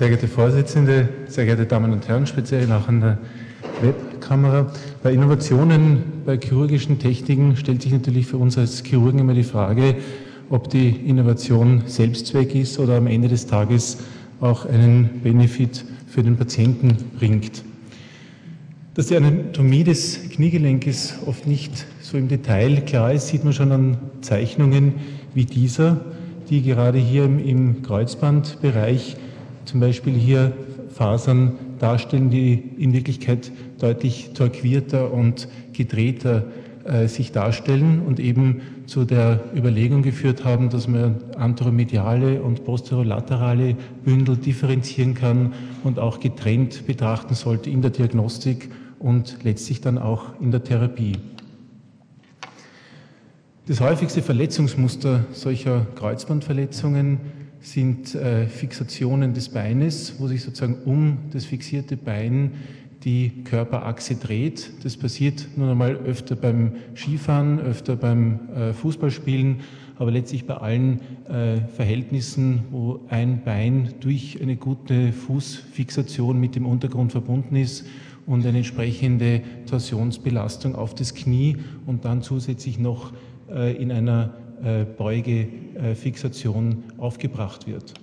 Sehr geehrte Vorsitzende, sehr geehrte Damen und Herren, speziell auch an der Webkamera. Bei Innovationen, bei chirurgischen Techniken stellt sich natürlich für uns als Chirurgen immer die Frage, ob die Innovation Selbstzweck ist oder am Ende des Tages auch einen Benefit für den Patienten bringt. Dass die Anatomie des Kniegelenkes oft nicht so im Detail klar ist, sieht man schon an Zeichnungen wie dieser, die gerade hier im Kreuzbandbereich zum Beispiel hier Fasern darstellen, die in Wirklichkeit deutlich torquierter und gedrehter äh, sich darstellen und eben zu der Überlegung geführt haben, dass man anteromediale und posterolaterale Bündel differenzieren kann und auch getrennt betrachten sollte in der Diagnostik und letztlich dann auch in der Therapie. Das häufigste Verletzungsmuster solcher Kreuzbandverletzungen sind äh, Fixationen des Beines, wo sich sozusagen um das fixierte Bein die Körperachse dreht. Das passiert nun einmal öfter beim Skifahren, öfter beim äh, Fußballspielen, aber letztlich bei allen äh, Verhältnissen, wo ein Bein durch eine gute Fußfixation mit dem Untergrund verbunden ist und eine entsprechende Torsionsbelastung auf das Knie und dann zusätzlich noch äh, in einer Beugefixation aufgebracht wird.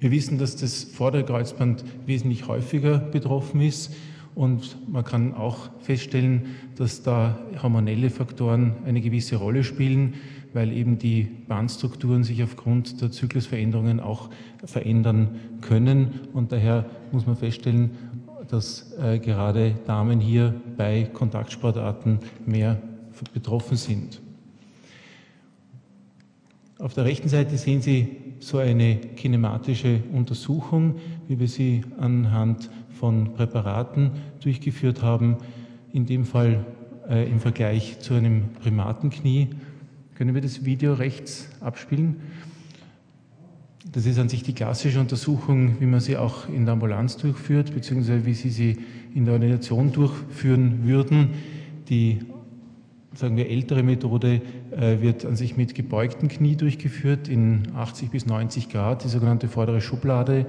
Wir wissen, dass das Vorderkreuzband wesentlich häufiger betroffen ist und man kann auch feststellen, dass da hormonelle Faktoren eine gewisse Rolle spielen, weil eben die Bandstrukturen sich aufgrund der Zyklusveränderungen auch verändern können. Und daher muss man feststellen, dass äh, gerade Damen hier bei Kontaktsportarten mehr betroffen sind. Auf der rechten Seite sehen Sie so eine kinematische Untersuchung, wie wir sie anhand von Präparaten durchgeführt haben, in dem Fall äh, im Vergleich zu einem Primatenknie. Können wir das Video rechts abspielen? Das ist an sich die klassische Untersuchung, wie man sie auch in der Ambulanz durchführt, beziehungsweise wie Sie sie in der Organisation durchführen würden. Die sagen wir, ältere Methode äh, wird an sich mit gebeugtem Knie durchgeführt in 80 bis 90 Grad, die sogenannte vordere Schublade.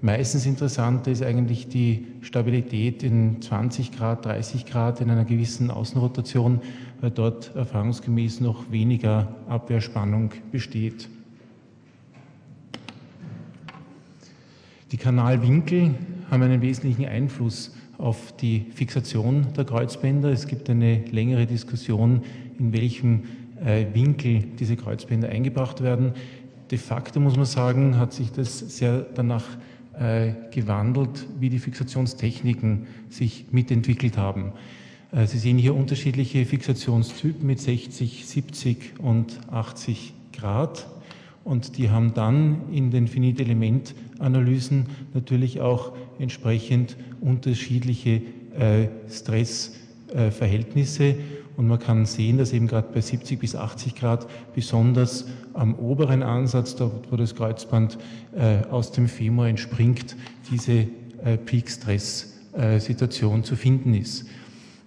Meistens interessanter ist eigentlich die Stabilität in 20 Grad, 30 Grad in einer gewissen Außenrotation, weil dort erfahrungsgemäß noch weniger Abwehrspannung besteht. Die Kanalwinkel haben einen wesentlichen Einfluss auf die Fixation der Kreuzbänder. Es gibt eine längere Diskussion, in welchem äh, Winkel diese Kreuzbänder eingebracht werden. De facto muss man sagen, hat sich das sehr danach äh, gewandelt, wie die Fixationstechniken sich mitentwickelt haben. Äh, Sie sehen hier unterschiedliche Fixationstypen mit 60, 70 und 80 Grad. Und die haben dann in den Finitelement-Analysen natürlich auch entsprechend unterschiedliche äh, Stressverhältnisse. Und man kann sehen, dass eben gerade bei 70 bis 80 Grad besonders am oberen Ansatz, dort wo das Kreuzband äh, aus dem Femur entspringt, diese äh, Peak-Stress-Situation zu finden ist.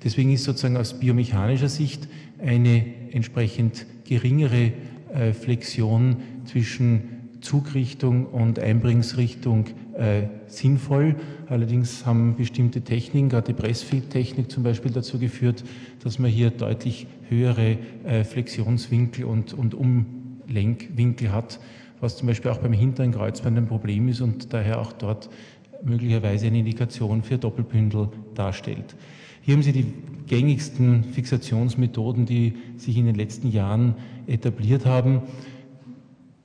Deswegen ist sozusagen aus biomechanischer Sicht eine entsprechend geringere Flexion zwischen Zugrichtung und Einbringungsrichtung äh, sinnvoll. Allerdings haben bestimmte Techniken, gerade die Pressfeed-Technik zum Beispiel, dazu geführt, dass man hier deutlich höhere äh, Flexionswinkel und, und Umlenkwinkel hat, was zum Beispiel auch beim hinteren Kreuzband ein Problem ist und daher auch dort möglicherweise eine Indikation für Doppelbündel darstellt. Hier haben Sie die gängigsten Fixationsmethoden, die sich in den letzten Jahren etabliert haben.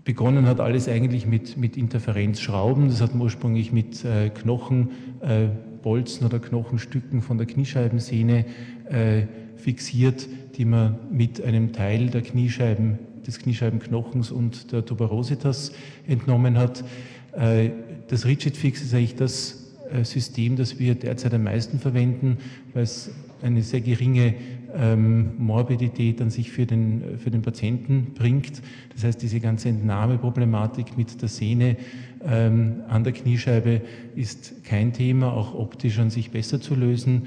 Begonnen hat alles eigentlich mit, mit Interferenzschrauben. Das hat man ursprünglich mit äh, Knochenbolzen äh, oder Knochenstücken von der Kniescheibensehne äh, fixiert, die man mit einem Teil der Kniescheiben, des Kniescheibenknochens und der Tuberositas entnommen hat. Äh, das Rigid Fix ist eigentlich das System, das wir derzeit am meisten verwenden, weil es eine sehr geringe ähm, Morbidität an sich für den, für den Patienten bringt. Das heißt, diese ganze Entnahmeproblematik mit der Sehne ähm, an der Kniescheibe ist kein Thema, auch optisch an sich besser zu lösen.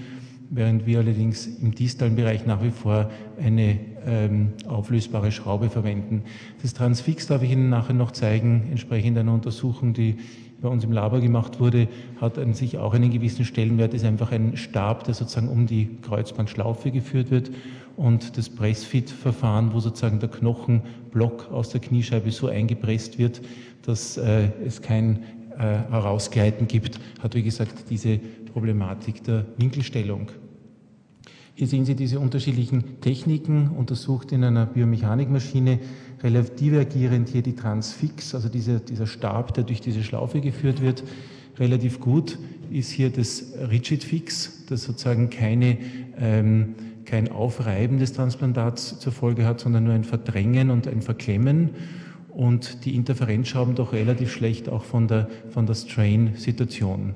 während wir allerdings im distalen Bereich nach wie vor eine ähm, auflösbare Schraube verwenden. Das Transfix darf ich Ihnen nachher noch zeigen, entsprechend einer Untersuchung, die bei uns im Labor gemacht wurde, hat an sich auch einen gewissen Stellenwert, ist einfach ein Stab, der sozusagen um die Kreuzbandschlaufe geführt wird und das Pressfit-Verfahren, wo sozusagen der Knochenblock aus der Kniescheibe so eingepresst wird, dass äh, es kein äh, Herausgleiten gibt, hat wie gesagt diese Problematik der Winkelstellung. Hier sehen Sie diese unterschiedlichen Techniken untersucht in einer Biomechanikmaschine, relativ divergierend hier die Transfix, also dieser, dieser Stab, der durch diese Schlaufe geführt wird. Relativ gut ist hier das Rigid Fix, das sozusagen keine, ähm, kein Aufreiben des Transplantats zur Folge hat, sondern nur ein Verdrängen und ein Verklemmen. Und die Interferenzschrauben doch relativ schlecht auch von der, von der Strain-Situation.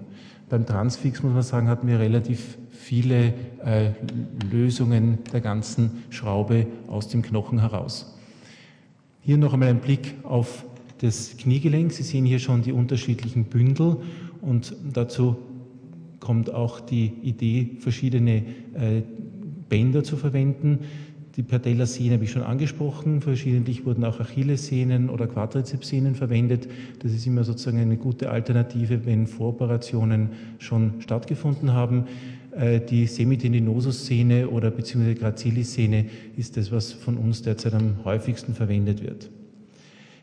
Beim Transfix, muss man sagen, hatten wir relativ viele äh, Lösungen der ganzen Schraube aus dem Knochen heraus. Hier noch einmal ein Blick auf das Kniegelenk. Sie sehen hier schon die unterschiedlichen Bündel und dazu kommt auch die Idee, verschiedene äh, Bänder zu verwenden. Die Patellasehne habe ich schon angesprochen. Verschiedentlich wurden auch Achillessehnen oder Quadrizepssehnen verwendet. Das ist immer sozusagen eine gute Alternative, wenn Voroperationen schon stattgefunden haben. Äh, die Semitendinosus-Szene oder beziehungsweise Gracilis-Szene ist das, was von uns derzeit am häufigsten verwendet wird.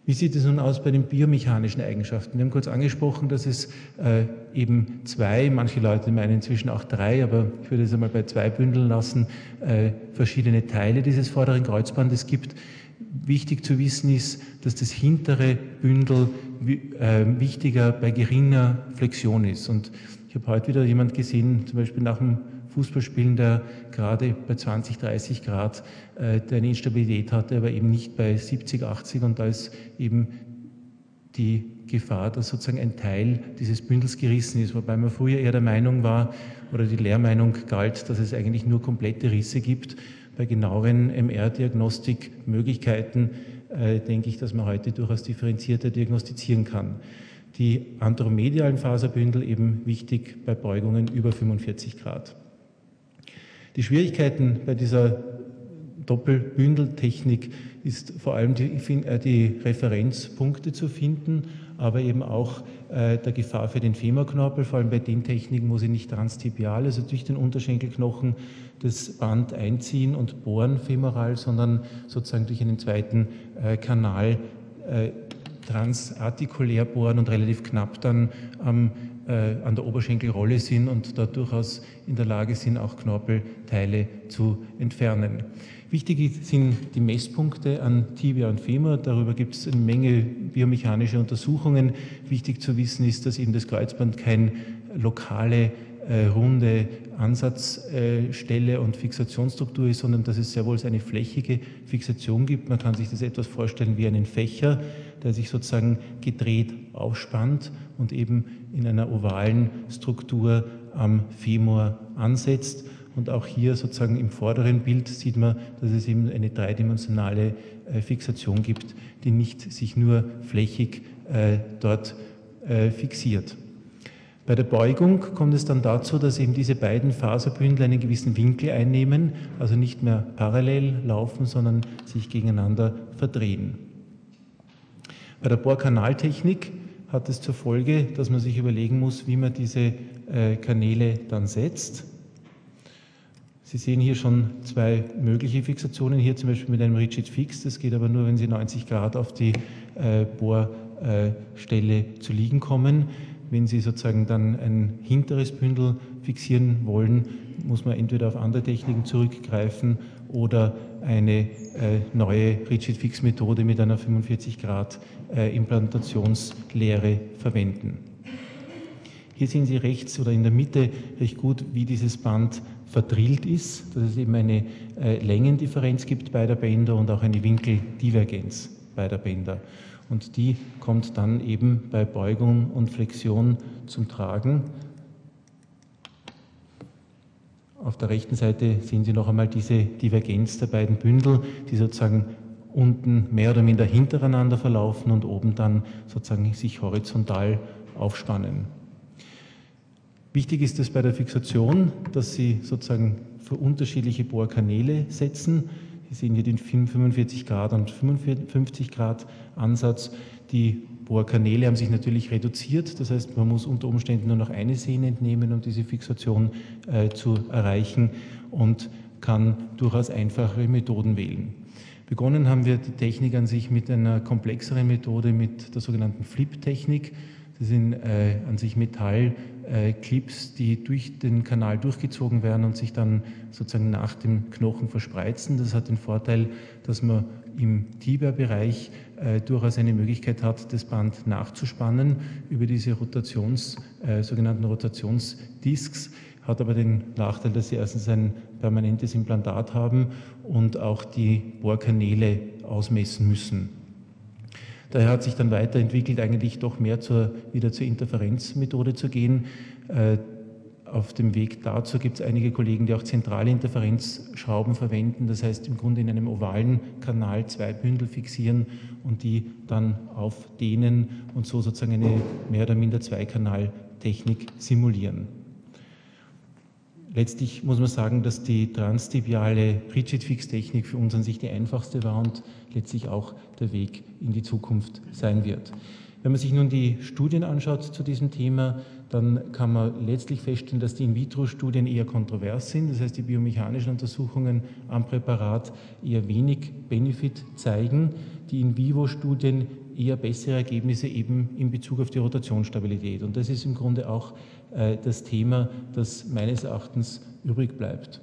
Wie sieht es nun aus bei den biomechanischen Eigenschaften? Wir haben kurz angesprochen, dass es äh, eben zwei, manche Leute meinen inzwischen auch drei, aber ich würde es einmal bei zwei bündeln lassen, äh, verschiedene Teile dieses vorderen Kreuzbandes gibt. Wichtig zu wissen ist, dass das hintere Bündel äh, wichtiger bei geringer Flexion ist. Und habe heute wieder jemand gesehen, zum Beispiel nach dem Fußballspielen, der gerade bei 20, 30 Grad äh, eine Instabilität hatte, aber eben nicht bei 70, 80 und da ist eben die Gefahr, dass sozusagen ein Teil dieses Bündels gerissen ist, wobei man früher eher der Meinung war oder die Lehrmeinung galt, dass es eigentlich nur komplette Risse gibt. Bei genaueren MR-Diagnostikmöglichkeiten äh, denke ich, dass man heute durchaus differenzierter diagnostizieren kann. Die andromedialen Faserbündel eben wichtig bei Beugungen über 45 Grad. Die Schwierigkeiten bei dieser Doppelbündeltechnik ist vor allem die, äh, die, Referenzpunkte zu finden, aber eben auch äh, der Gefahr für den Femorknorpel, vor allem bei den Techniken, wo sie nicht transtibial, also durch den Unterschenkelknochen das Band einziehen und bohren femoral, sondern sozusagen durch einen zweiten äh, Kanal äh, transartikulär bohren und relativ knapp dann am äh, an der Oberschenkelrolle sind und da durchaus in der Lage sind, auch Knorpelteile zu entfernen. Wichtig sind die Messpunkte an Tibia und Femur. Darüber gibt es eine Menge biomechanische Untersuchungen. Wichtig zu wissen ist, dass eben das Kreuzband keine lokale äh, runde Ansatzstelle äh, und Fixationsstruktur ist, sondern dass es sehr wohl eine flächige Fixation gibt. Man kann sich das etwas vorstellen wie einen Fächer, der sich sozusagen gedreht aufspannt und eben in einer ovalen Struktur am Femur ansetzt. Und auch hier sozusagen im vorderen Bild sieht man, dass es eben eine dreidimensionale äh, Fixation gibt, die nicht sich nur flächig äh, dort äh, fixiert. Bei der Beugung kommt es dann dazu, dass eben diese beiden Faserbündel einen gewissen Winkel einnehmen, also nicht mehr parallel laufen, sondern sich gegeneinander verdrehen. Bei der Bohrkanaltechnik hat es zur Folge, dass man sich überlegen muss, wie man diese äh, Kanäle dann setzt. Sie sehen hier schon zwei mögliche Fixationen, hier zum Beispiel mit einem Rigid Fix, das geht aber nur, wenn Sie 90 Grad auf die äh, Bohrstelle äh, zu liegen kommen. Wenn Sie sozusagen dann ein hinteres Bündel fixieren wollen, muss man entweder auf andere Techniken zurückgreifen oder eine äh, neue Rigid Fix Methode mit einer 45 Grad äh, Implantationslehre verwenden. Hier sehen Sie rechts oder in der Mitte recht gut, wie dieses Band verdrillt ist, dass es eben eine äh, Längendifferenz gibt beider Bänder und auch eine Winkeldivergenz beider Bänder. Und die kommt dann eben bei Beugung und Flexion zum Tragen. Auf der rechten Seite sehen Sie noch einmal diese Divergenz der beiden Bündel, die sozusagen unten mehr oder minder hintereinander verlaufen und oben dann sozusagen sich horizontal aufspannen. Wichtig ist es bei der Fixation, dass Sie sozusagen für unterschiedliche Bohrkanäle setzen. Sie sehen hier den 45 Grad und 55 Grad Ansatz. Die Bohrkanäle haben sich natürlich reduziert. Das heißt, man muss unter Umständen nur noch eine Sehne entnehmen, um diese Fixation äh, zu erreichen und kann durchaus einfachere Methoden wählen. Begonnen haben wir die Technik an sich mit einer komplexeren Methode, mit der sogenannten Flip-Technik. Das sind äh, an sich Metallclips, äh, die durch den Kanal durchgezogen werden und sich dann sozusagen nach dem Knochen verspreizen. Das hat den Vorteil, dass man im Tibia-Bereich äh, durchaus eine Möglichkeit hat, das Band nachzuspannen über diese Rotations, äh, sogenannten Rotationsdisks, hat aber den Nachteil, dass sie erstens ein permanentes Implantat haben und auch die Bohrkanäle ausmessen müssen. Daher hat sich dann weiterentwickelt, eigentlich doch mehr zur, wieder zur Interferenzmethode zu gehen. Äh, auf dem Weg dazu gibt es einige Kollegen, die auch zentrale Interferenzschrauben verwenden, das heißt im Grunde in einem ovalen Kanal zwei Bündel fixieren und die dann aufdehnen und so sozusagen eine mehr oder minder Zweikanaltechnik simulieren. Letztlich muss man sagen, dass die transtibiale Rigid-Fix-Technik für uns an sich die einfachste war und letztlich auch der Weg in die Zukunft sein wird. Wenn man sich nun die Studien anschaut zu diesem Thema, dann kann man letztlich feststellen, dass die In-vitro-Studien eher kontrovers sind. Das heißt, die biomechanischen Untersuchungen am Präparat eher wenig Benefit zeigen. Die In-vivo-Studien eher bessere Ergebnisse eben in Bezug auf die Rotationsstabilität. Und das ist im Grunde auch äh, das Thema, das meines Erachtens übrig bleibt.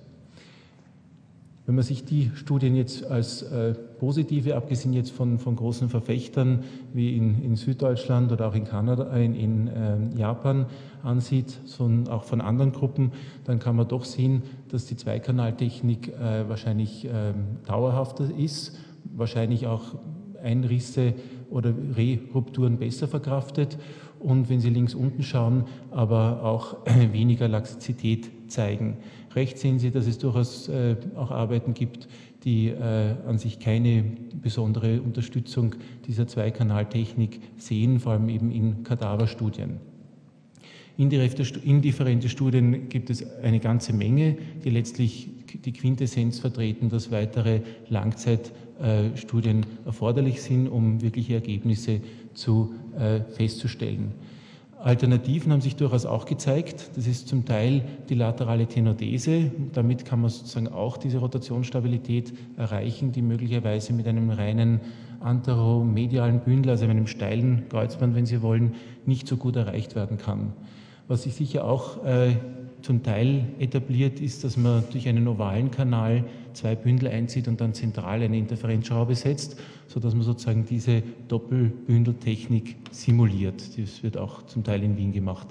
Wenn man sich die Studien jetzt als äh, positive, abgesehen jetzt von, von großen Verfechtern wie in, in Süddeutschland oder auch in Kanada, äh, in, in Japan ansieht, sondern auch von anderen Gruppen, dann kann man doch sehen, dass die Zweikanaltechnik wahrscheinlich ähm, dauerhafter ist, wahrscheinlich auch Einrisse oder Rerupturen besser verkraftet und wenn Sie links unten schauen, aber auch weniger Laxizität zeigen. Rechts sehen Sie, dass es durchaus äh, auch Arbeiten gibt, die äh, an sich keine besondere Unterstützung dieser Zweikanaltechnik sehen, vor allem eben in Kadaverstudien. Indifferente Studien gibt es eine ganze Menge, die letztlich die Quintessenz vertreten, dass weitere Langzeitstudien erforderlich sind, um wirkliche Ergebnisse zu äh, festzustellen. Alternativen haben sich durchaus auch gezeigt. Das ist zum Teil die laterale Tenodese. Damit kann man sozusagen auch diese Rotationsstabilität erreichen, die möglicherweise mit einem reinen anteromedialen Bündel, also einem steilen Kreuzband, wenn Sie wollen, nicht so gut erreicht werden kann. Was sich sicher auch äh, zum Teil etabliert ist, dass man durch einen ovalen Kanal zwei Bündel einzieht und dann zentral eine Interferenzschraube setzt, sodass man sozusagen diese Doppelbündeltechnik simuliert. Das wird auch zum Teil in Wien gemacht.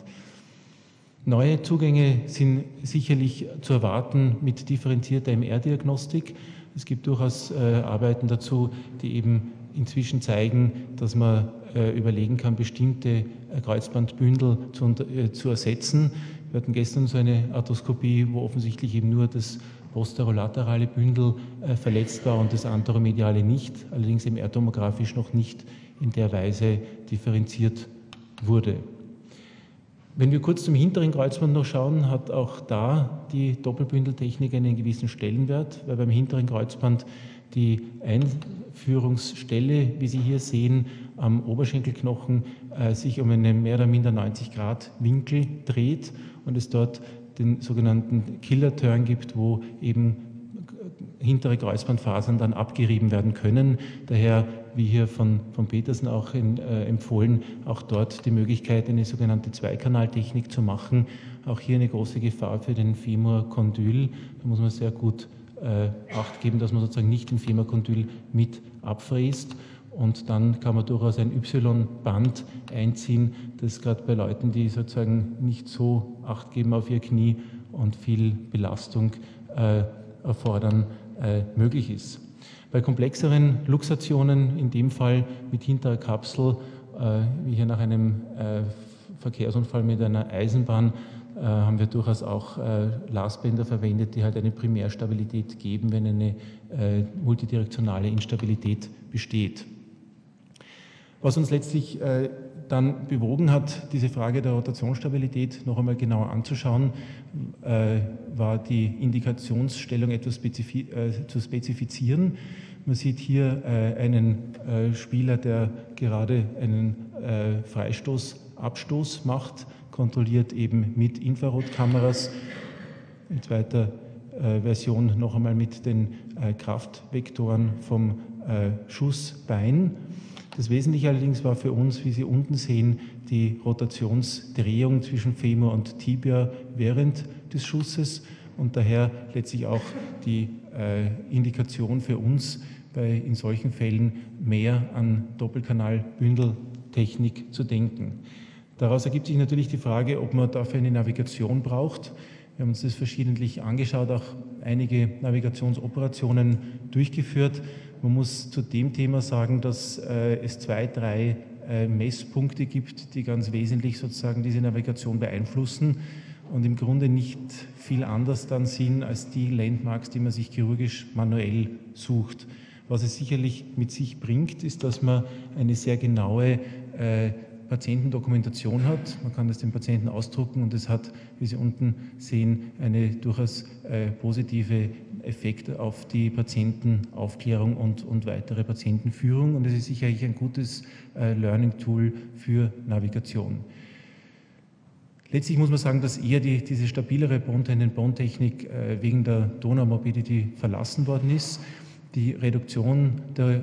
Neue Zugänge sind sicherlich zu erwarten mit differenzierter MR-Diagnostik. Es gibt durchaus äh, Arbeiten dazu, die eben inzwischen zeigen, dass man äh, überlegen kann, bestimmte äh, Kreuzbandbündel zu, äh, zu ersetzen. Wir hatten gestern so eine Arthroskopie, wo offensichtlich eben nur das posterolaterale Bündel äh, verletzt war und das anteromediale nicht, allerdings im ertomografisch noch nicht in der Weise differenziert wurde. Wenn wir kurz zum hinteren Kreuzband noch schauen, hat auch da die Doppelbündeltechnik einen gewissen Stellenwert, weil beim hinteren Kreuzband die Einführungsstelle, wie Sie hier sehen, am Oberschenkelknochen äh, sich um einen mehr oder minder 90 Grad Winkel dreht und es dort den sogenannten Killer-Turn gibt, wo eben hintere Kreuzbandfasern dann abgerieben werden können. Daher, wie hier von, von Petersen auch in, äh, empfohlen, auch dort die Möglichkeit, eine sogenannte Zweikanaltechnik zu machen. Auch hier eine große Gefahr für den Femur-Kondyl. Da muss man sehr gut äh, Acht geben, dass man sozusagen nicht den Femur-Kondyl mit abfräst. Und dann kann man durchaus ein Y-Band einziehen, das gerade bei Leuten, die sozusagen nicht so Acht geben auf ihr Knie und viel Belastung äh, erfordern, äh, möglich ist. Bei komplexeren Luxationen, in dem Fall mit hinterer Kapsel, äh, wie hier nach einem äh, Verkehrsunfall mit einer Eisenbahn, äh, haben wir durchaus auch äh, Lastbänder verwendet, die halt eine Primärstabilität geben, wenn eine multidirektionale Instabilität besteht. Was uns letztlich dann bewogen hat, diese Frage der Rotationsstabilität noch einmal genauer anzuschauen, äh, war die Indikationsstellung etwas spezifi äh, zu spezifizieren. Man sieht hier äh, einen äh, Spieler, der gerade einen äh, Freistoß-Abstoß macht, kontrolliert eben mit Infrarotkameras. In zweiter äh, Version noch einmal mit den Kraftvektoren vom Schussbein. Das Wesentliche allerdings war für uns, wie Sie unten sehen, die Rotationsdrehung zwischen Femur und Tibia während des Schusses und daher letztlich auch die äh, Indikation für uns, bei in solchen Fällen mehr an Doppelkanalbündeltechnik zu denken. Daraus ergibt sich natürlich die Frage, ob man dafür eine Navigation braucht. Wir haben uns das verschiedentlich angeschaut, auch einige Navigationsoperationen durchgeführt. Man muss zu dem Thema sagen, dass äh, es zwei, drei äh, Messpunkte gibt, die ganz wesentlich sozusagen diese Navigation beeinflussen und im Grunde nicht viel anders dann sind als die Landmarks, die man sich chirurgisch manuell sucht. Was es sicherlich mit sich bringt, ist, dass man eine sehr genaue äh, Patientendokumentation hat. Man kann das dem Patienten ausdrucken und es hat, wie Sie unten sehen, eine durchaus äh, positive Effekt auf die Patientenaufklärung und, und weitere Patientenführung. Und es ist sicherlich ein gutes äh, Learning-Tool für Navigation. Letztlich muss man sagen, dass eher die, diese stabilere Bone-Tendon-Bone-Technik äh, wegen der Donor-Morbidity verlassen worden ist. Die Reduktion der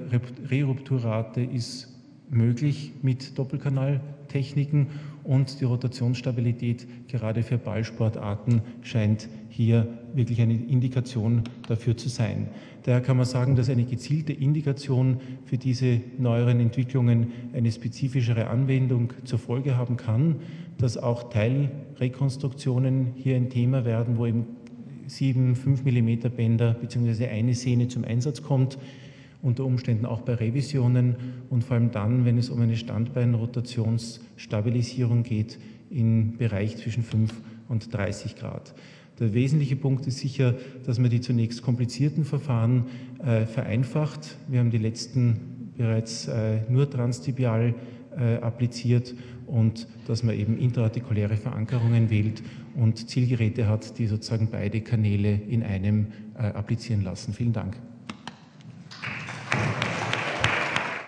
Rerupturrate ist möglich mit Doppelkanaltechniken und die Rotationsstabilität gerade für Ballsportarten scheint hier wirklich eine Indikation dafür zu sein. Daher kann man sagen, dass eine gezielte Indikation für diese neueren Entwicklungen eine spezifischere Anwendung zur Folge haben kann, dass auch Teilrekonstruktionen hier ein Thema werden, wo eben sieben, fünf Millimeter Bänder bzw. eine Sehne zum Einsatz kommt unter Umständen auch bei Revisionen und vor allem dann, wenn es um eine Standbeinrotationsstabilisierung geht, im Bereich zwischen 5 und 30 Grad. Der wesentliche Punkt ist sicher, dass man die zunächst komplizierten Verfahren äh, vereinfacht. Wir haben die letzten bereits äh, nur transtibial äh, appliziert und dass man eben intraartikuläre Verankerungen wählt und Zielgeräte hat, die sozusagen beide Kanäle in einem äh, applizieren lassen. Vielen Dank.